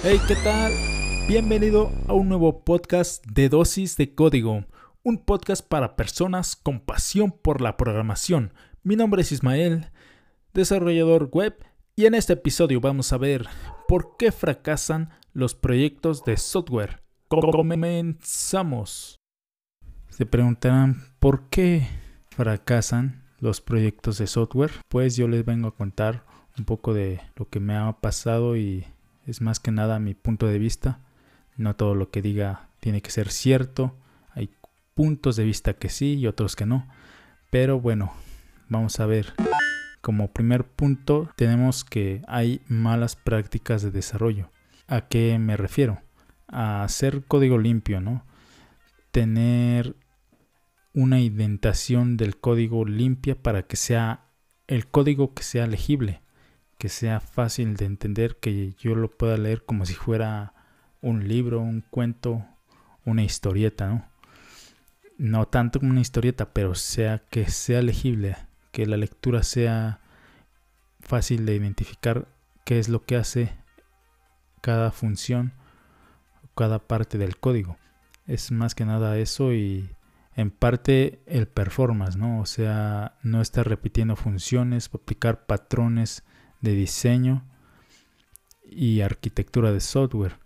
Hey, ¿qué tal? Bienvenido a un nuevo podcast de Dosis de Código, un podcast para personas con pasión por la programación. Mi nombre es Ismael, desarrollador web, y en este episodio vamos a ver por qué fracasan los proyectos de software. Comenzamos. Se preguntarán por qué fracasan los proyectos de software. Pues yo les vengo a contar un poco de lo que me ha pasado y es más que nada mi punto de vista. No todo lo que diga tiene que ser cierto. Hay puntos de vista que sí y otros que no. Pero bueno, vamos a ver. Como primer punto tenemos que hay malas prácticas de desarrollo. ¿A qué me refiero? A hacer código limpio, ¿no? Tener una indentación del código limpia para que sea el código que sea legible que sea fácil de entender, que yo lo pueda leer como si fuera un libro, un cuento, una historieta, ¿no? No tanto como una historieta, pero sea que sea legible, que la lectura sea fácil de identificar qué es lo que hace cada función, cada parte del código. Es más que nada eso y en parte el performance, ¿no? O sea, no estar repitiendo funciones, aplicar patrones de diseño y arquitectura de software,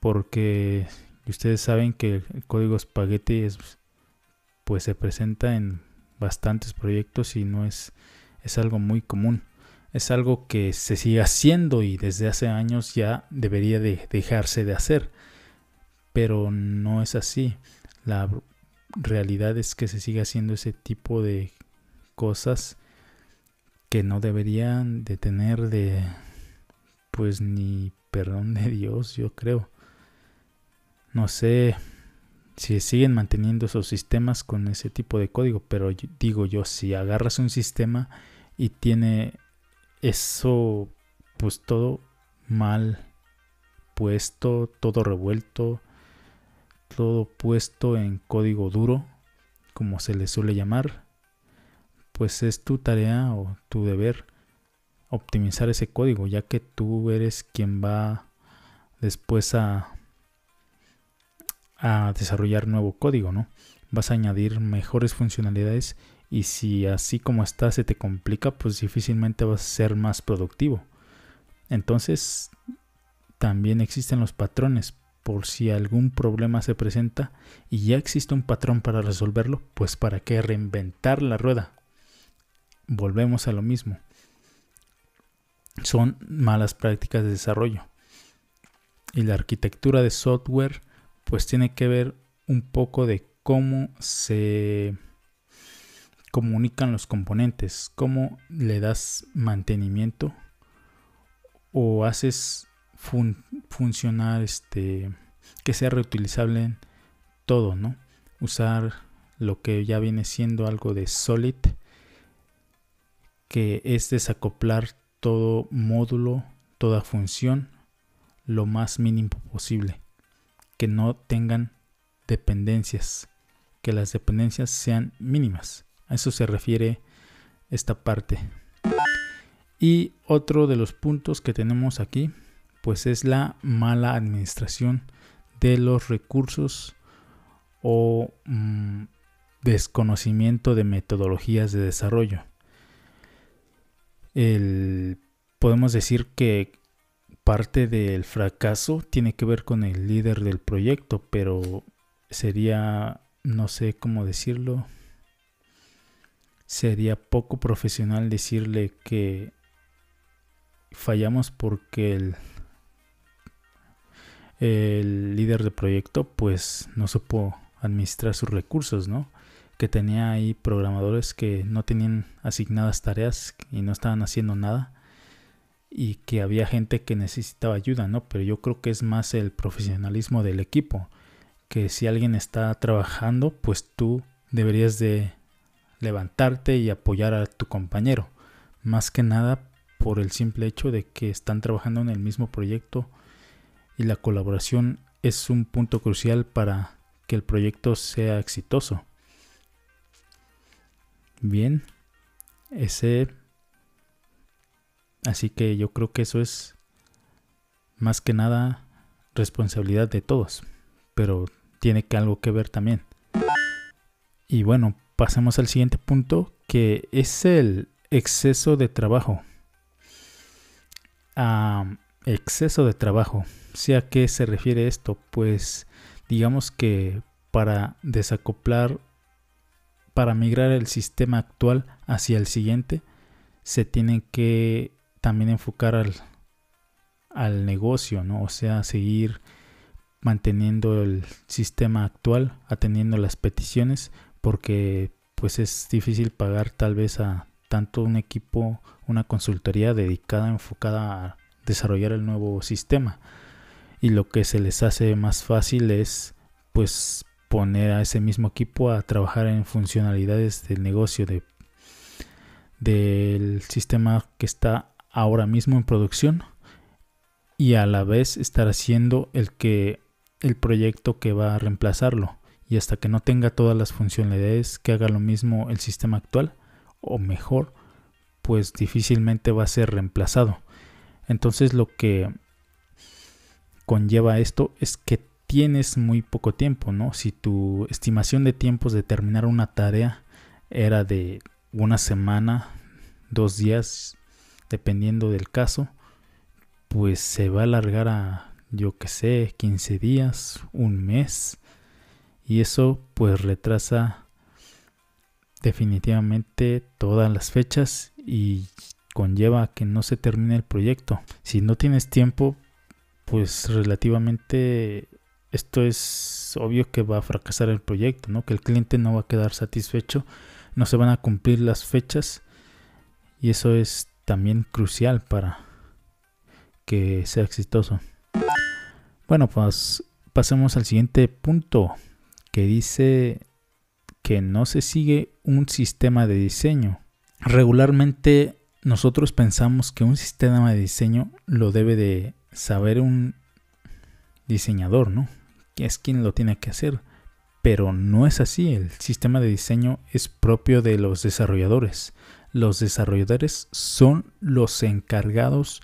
porque ustedes saben que el código espagueti es, pues se presenta en bastantes proyectos y no es, es algo muy común. Es algo que se sigue haciendo y desde hace años ya debería de dejarse de hacer. Pero no es así. La realidad es que se sigue haciendo ese tipo de cosas que no deberían de tener de pues ni perdón de Dios, yo creo. No sé si siguen manteniendo esos sistemas con ese tipo de código, pero digo yo, si agarras un sistema y tiene eso pues todo mal puesto, todo revuelto, todo puesto en código duro, como se le suele llamar, pues es tu tarea o tu deber optimizar ese código, ya que tú eres quien va después a, a desarrollar nuevo código, ¿no? Vas a añadir mejores funcionalidades y si así como está se te complica, pues difícilmente vas a ser más productivo. Entonces, también existen los patrones. Por si algún problema se presenta y ya existe un patrón para resolverlo, pues para qué reinventar la rueda volvemos a lo mismo. Son malas prácticas de desarrollo. Y la arquitectura de software pues tiene que ver un poco de cómo se comunican los componentes, cómo le das mantenimiento o haces funcionar este que sea reutilizable en todo, ¿no? Usar lo que ya viene siendo algo de solid que es desacoplar todo módulo, toda función, lo más mínimo posible. Que no tengan dependencias, que las dependencias sean mínimas. A eso se refiere esta parte. Y otro de los puntos que tenemos aquí, pues es la mala administración de los recursos o mm, desconocimiento de metodologías de desarrollo el, podemos decir que parte del fracaso tiene que ver con el líder del proyecto, pero sería, no sé cómo decirlo, sería poco profesional decirle que fallamos porque el, el líder del proyecto pues no supo administrar sus recursos, ¿no? Que tenía ahí programadores que no tenían asignadas tareas y no estaban haciendo nada y que había gente que necesitaba ayuda, ¿no? Pero yo creo que es más el profesionalismo del equipo, que si alguien está trabajando, pues tú deberías de levantarte y apoyar a tu compañero, más que nada por el simple hecho de que están trabajando en el mismo proyecto y la colaboración es un punto crucial para que el proyecto sea exitoso. Bien, ese... Así que yo creo que eso es más que nada responsabilidad de todos, pero tiene que algo que ver también. Y bueno, pasemos al siguiente punto, que es el exceso de trabajo. A exceso de trabajo. ¿Sí a qué se refiere esto? Pues digamos que para desacoplar, para migrar el sistema actual hacia el siguiente, se tienen que también enfocar al, al negocio, ¿no? O sea, seguir manteniendo el sistema actual, atendiendo las peticiones, porque pues es difícil pagar tal vez a tanto un equipo, una consultoría dedicada, enfocada a desarrollar el nuevo sistema. Y lo que se les hace más fácil es pues poner a ese mismo equipo a trabajar en funcionalidades del negocio de del sistema que está ahora mismo en producción y a la vez estar haciendo el que el proyecto que va a reemplazarlo. Y hasta que no tenga todas las funcionalidades que haga lo mismo el sistema actual o mejor pues difícilmente va a ser reemplazado. Entonces lo que conlleva esto es que tienes muy poco tiempo no si tu estimación de tiempos de terminar una tarea era de una semana dos días dependiendo del caso pues se va a alargar a yo que sé 15 días un mes y eso pues retrasa definitivamente todas las fechas y conlleva que no se termine el proyecto. Si no tienes tiempo, pues relativamente esto es obvio que va a fracasar el proyecto, ¿no? Que el cliente no va a quedar satisfecho, no se van a cumplir las fechas y eso es también crucial para que sea exitoso. Bueno, pues pasemos al siguiente punto que dice que no se sigue un sistema de diseño. Regularmente nosotros pensamos que un sistema de diseño lo debe de saber un diseñador, ¿no? Es quien lo tiene que hacer. Pero no es así. El sistema de diseño es propio de los desarrolladores. Los desarrolladores son los encargados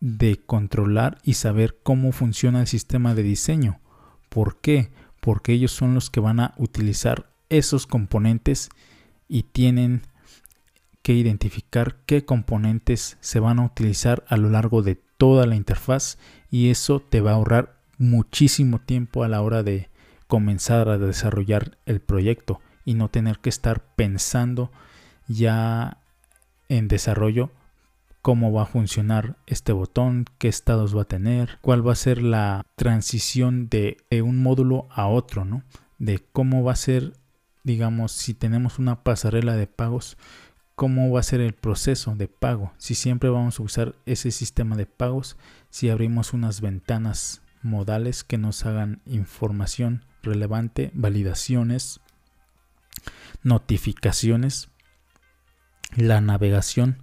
de controlar y saber cómo funciona el sistema de diseño. ¿Por qué? porque ellos son los que van a utilizar esos componentes y tienen que identificar qué componentes se van a utilizar a lo largo de toda la interfaz y eso te va a ahorrar muchísimo tiempo a la hora de comenzar a desarrollar el proyecto y no tener que estar pensando ya en desarrollo cómo va a funcionar este botón, qué estados va a tener, cuál va a ser la transición de, un módulo a otro, ¿no? De cómo va a ser, digamos, si tenemos una pasarela de pagos, cómo va a ser el proceso de pago, si siempre vamos a usar ese sistema de pagos, si abrimos unas ventanas modales que nos hagan información relevante, validaciones, notificaciones, la navegación,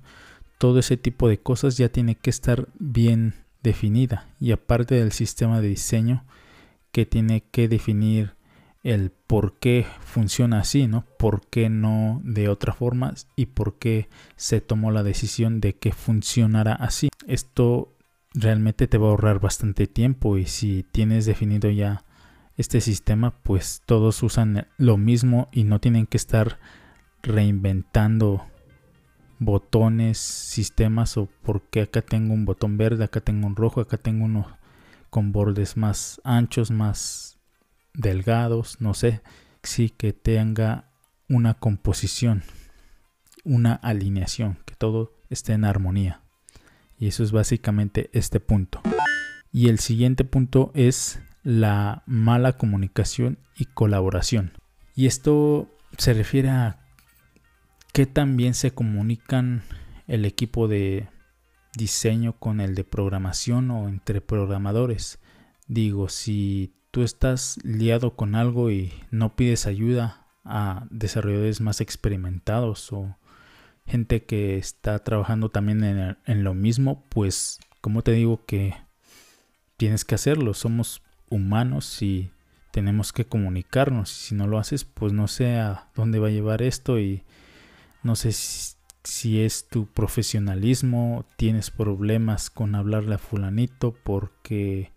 todo ese tipo de cosas ya tiene que estar bien definida y aparte del sistema de diseño que tiene que definir el por qué funciona así, ¿no? ¿Por qué no de otra forma? Y por qué se tomó la decisión de que funcionara así. Esto realmente te va a ahorrar bastante tiempo y si tienes definido ya este sistema, pues todos usan lo mismo y no tienen que estar reinventando botones, sistemas o porque acá tengo un botón verde, acá tengo un rojo, acá tengo uno con bordes más anchos, más delgados, no sé, sí que tenga una composición, una alineación, que todo esté en armonía. Y eso es básicamente este punto. Y el siguiente punto es la mala comunicación y colaboración. Y esto se refiere a que también se comunican el equipo de diseño con el de programación o entre programadores. Digo, si tú estás liado con algo y no pides ayuda a desarrolladores más experimentados o gente que está trabajando también en, lo mismo, pues como te digo que tienes que hacerlo. Somos humanos y tenemos que comunicarnos. Si no lo haces, pues no sé a dónde va a llevar esto y no sé si es tu profesionalismo, tienes problemas con hablarle a fulanito porque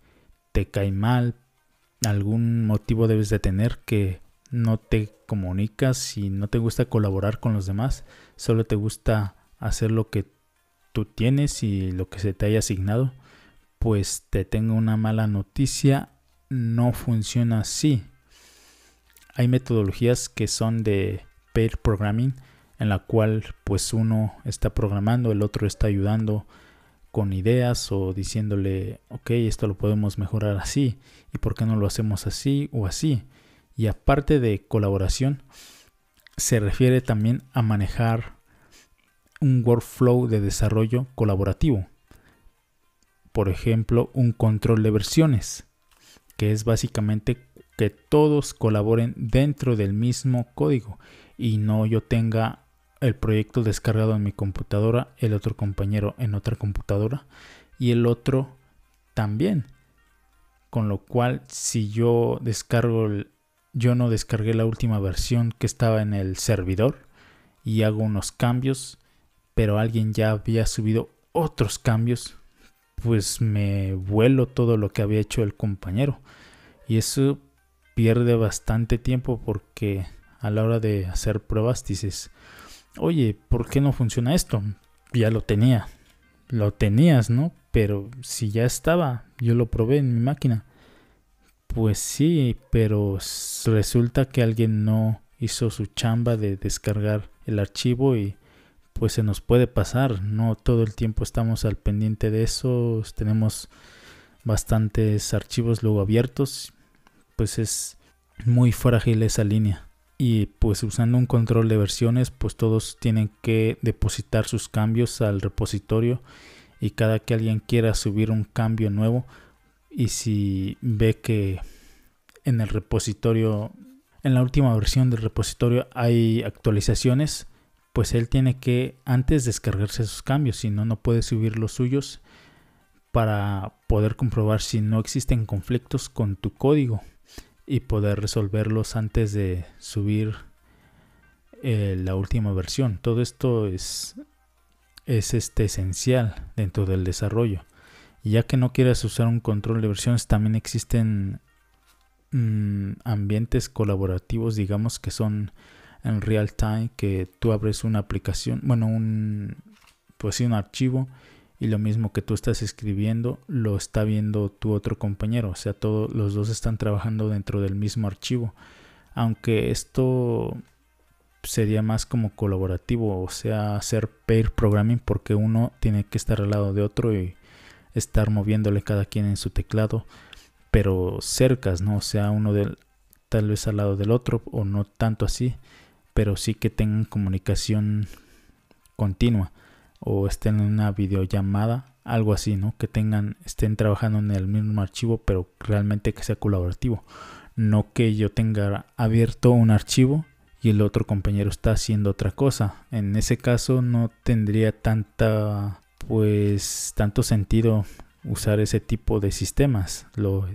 te cae mal, algún motivo debes de tener que no te comunicas y no te gusta colaborar con los demás, solo te gusta hacer lo que tú tienes y lo que se te haya asignado, pues te tengo una mala noticia, no funciona así. Hay metodologías que son de pair programming en la cual pues uno está programando, el otro está ayudando con ideas o diciéndole, ok, esto lo podemos mejorar así y por qué no lo hacemos así o así. Y aparte de colaboración, se refiere también a manejar un workflow de desarrollo colaborativo. Por ejemplo, un control de versiones, que es básicamente que todos colaboren dentro del mismo código y no yo tenga el proyecto descargado en mi computadora, el otro compañero en otra computadora y el otro también. Con lo cual, si yo descargo, el, yo no descargué la última versión que estaba en el servidor y hago unos cambios, pero alguien ya había subido otros cambios, pues me vuelo todo lo que había hecho el compañero. Y eso pierde bastante tiempo porque a la hora de hacer pruebas dices, oye, ¿por qué no funciona esto? Ya lo tenía, lo tenías, ¿no? Pero si ya estaba, yo lo probé en mi máquina. Pues sí, pero resulta que alguien no hizo su chamba de descargar el archivo y pues se nos puede pasar, no todo el tiempo estamos al pendiente de eso, tenemos bastantes archivos luego abiertos, pues es muy frágil esa línea. Y pues usando un control de versiones pues todos tienen que depositar sus cambios al repositorio y cada que alguien quiera subir un cambio nuevo y si ve que en el repositorio en la última versión del repositorio hay actualizaciones pues él tiene que antes descargarse sus cambios si no no puede subir los suyos para poder comprobar si no existen conflictos con tu código y poder resolverlos antes de subir eh, la última versión. Todo esto es, es este, esencial dentro del desarrollo. Ya que no quieras usar un control de versiones, también existen mm, ambientes colaborativos, digamos, que son en real time, que tú abres una aplicación, bueno, un, pues sí, un archivo y lo mismo que tú estás escribiendo lo está viendo tu otro compañero, o sea, todos los dos están trabajando dentro del mismo archivo. Aunque esto sería más como colaborativo, o sea, hacer pair programming porque uno tiene que estar al lado de otro y estar moviéndole cada quien en su teclado, pero cercas, ¿no? Sea, uno tal vez al lado del otro o no tanto así, pero sí que tengan comunicación continua o estén en una videollamada, algo así, ¿no? Que tengan, estén trabajando en el mismo archivo, pero realmente que sea colaborativo. No que yo tenga abierto un archivo y el otro compañero está haciendo otra cosa. En ese caso no tendría tanta, pues, tanto sentido usar ese tipo de sistemas. Lo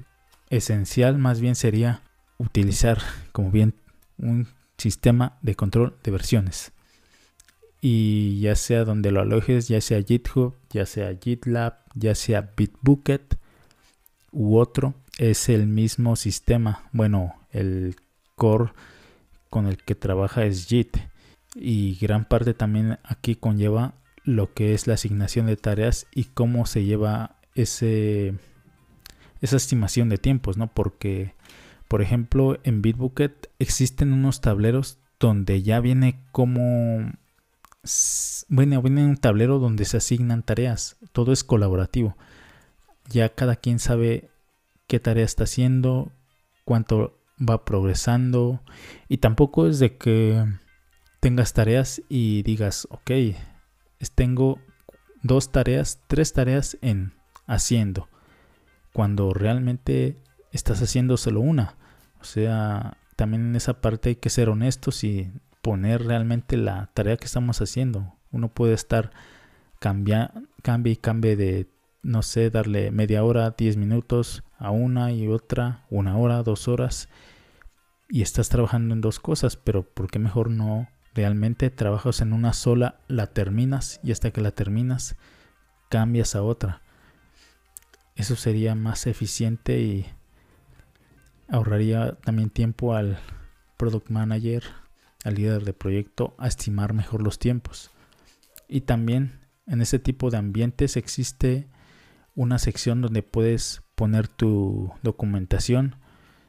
esencial más bien sería utilizar, como bien, un sistema de control de versiones y ya sea donde lo alojes, ya sea GitHub, ya sea GitLab, ya sea Bitbucket u otro, es el mismo sistema. Bueno, el core con el que trabaja es Git y gran parte también aquí conlleva lo que es la asignación de tareas y cómo se lleva ese esa estimación de tiempos, ¿no? Porque por ejemplo, en Bitbucket existen unos tableros donde ya viene como bueno, viene un tablero donde se asignan tareas. Todo es colaborativo. Ya cada quien sabe qué tarea está haciendo, cuánto va progresando. Y tampoco es de que tengas tareas y digas, ok, tengo dos tareas, tres tareas en haciendo. Cuando realmente estás haciendo solo una. O sea, también en esa parte hay que ser honestos y poner realmente la tarea que estamos haciendo. Uno puede estar cambiando, cambie y cambie de, no sé, darle media hora, 10 minutos a una y otra, una hora, dos horas. Y estás trabajando en dos cosas, pero ¿por qué mejor no Realmente trabajas en una sola, la terminas y hasta que la terminas cambias a otra. Eso sería más eficiente y ahorraría también tiempo al product manager, al líder de proyecto, a estimar mejor los tiempos. Y también en ese tipo de ambientes existe una sección donde puedes poner tu documentación.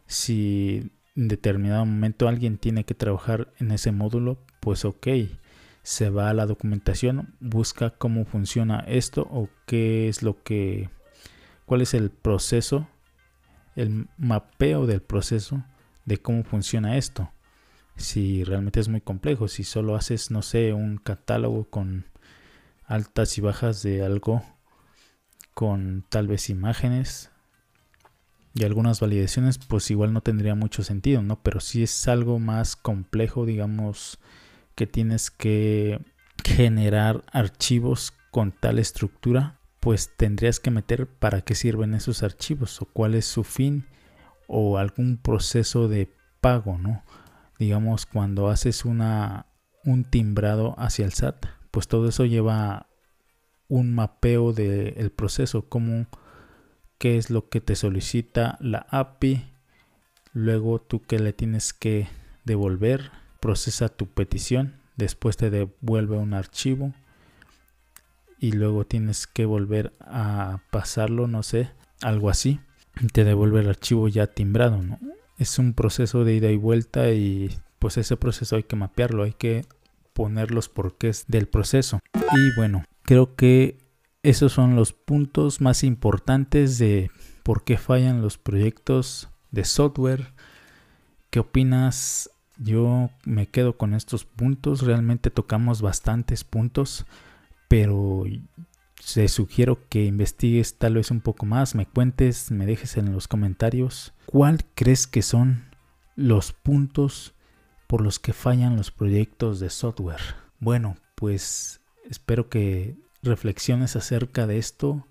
Si en determinado momento alguien tiene que trabajar en ese módulo, pues ok, se va a la documentación, busca cómo funciona esto o qué es lo que, cuál es el proceso, el mapeo del proceso de cómo funciona esto. Si realmente es muy complejo, si solo haces, no sé, un catálogo con altas y bajas de algo, con tal vez imágenes, y algunas validaciones, pues igual no tendría mucho sentido, ¿no? Pero si es algo más complejo, digamos, que tienes que generar archivos con tal estructura, pues tendrías que meter para qué sirven esos archivos o cuál es su fin o algún proceso de pago, ¿no? Digamos, cuando haces una, un timbrado hacia el SAT, pues todo eso lleva un mapeo del proceso, como qué es lo que te solicita la API, luego tú que le tienes que devolver, procesa tu petición, después te devuelve un archivo y luego tienes que volver a pasarlo, no sé, algo así, te devuelve el archivo ya timbrado, ¿no? Es un proceso de ida y vuelta y pues ese proceso hay que mapearlo, hay que poner los porqués del proceso. Y bueno, creo que esos son los puntos más importantes de por qué fallan los proyectos de software. ¿Qué opinas? Yo me quedo con estos puntos. Realmente tocamos bastantes puntos, pero te sugiero que investigues tal vez un poco más, me cuentes, me dejes en los comentarios cuál crees que son los puntos por los que fallan los proyectos de software. Bueno, pues espero que reflexiones acerca de esto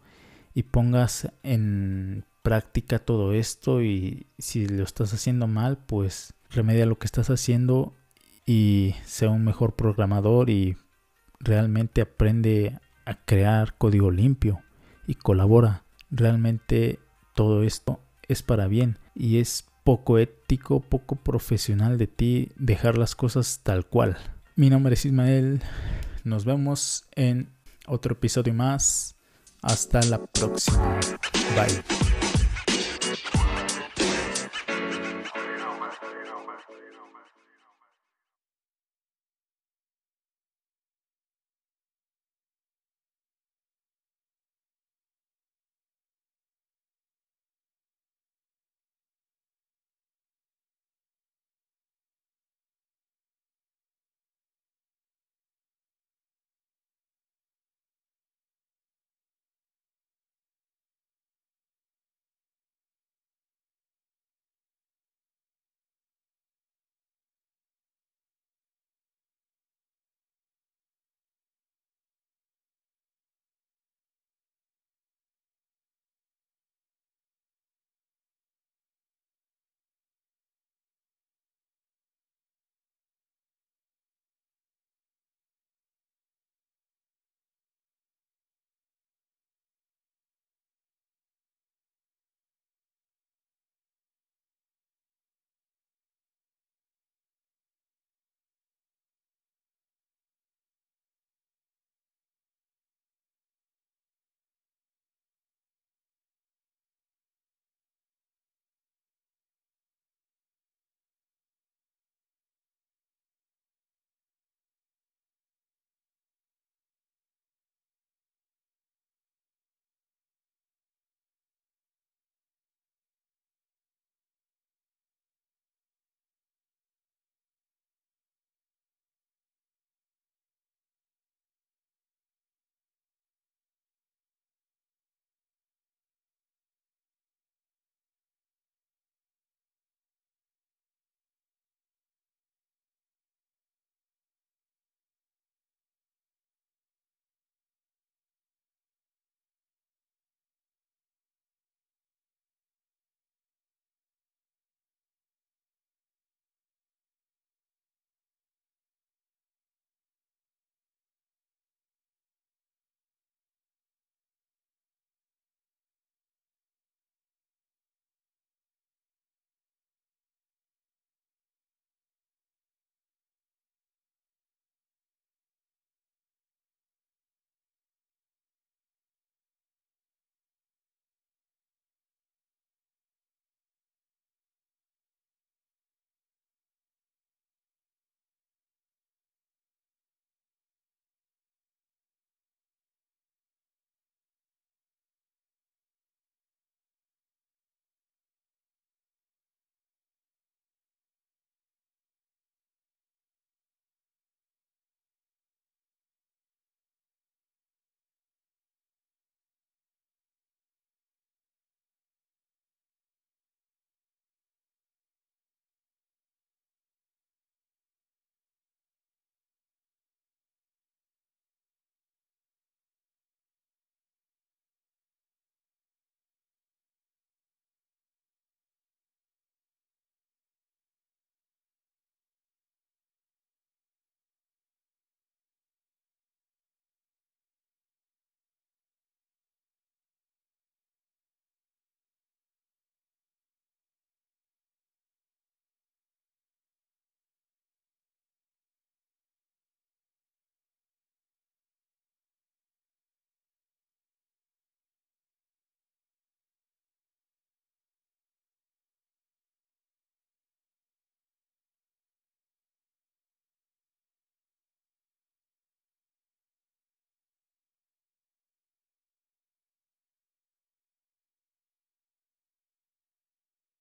y pongas en práctica todo esto y si lo estás haciendo mal, pues remedia lo que estás haciendo y sea un mejor programador y realmente aprende a crear código limpio y colabora. Realmente todo esto es para bien y es poco ético, poco profesional de ti dejar las cosas tal cual. Mi nombre es Ismael. Nos vemos en otro episodio más. Hasta la próxima. Bye.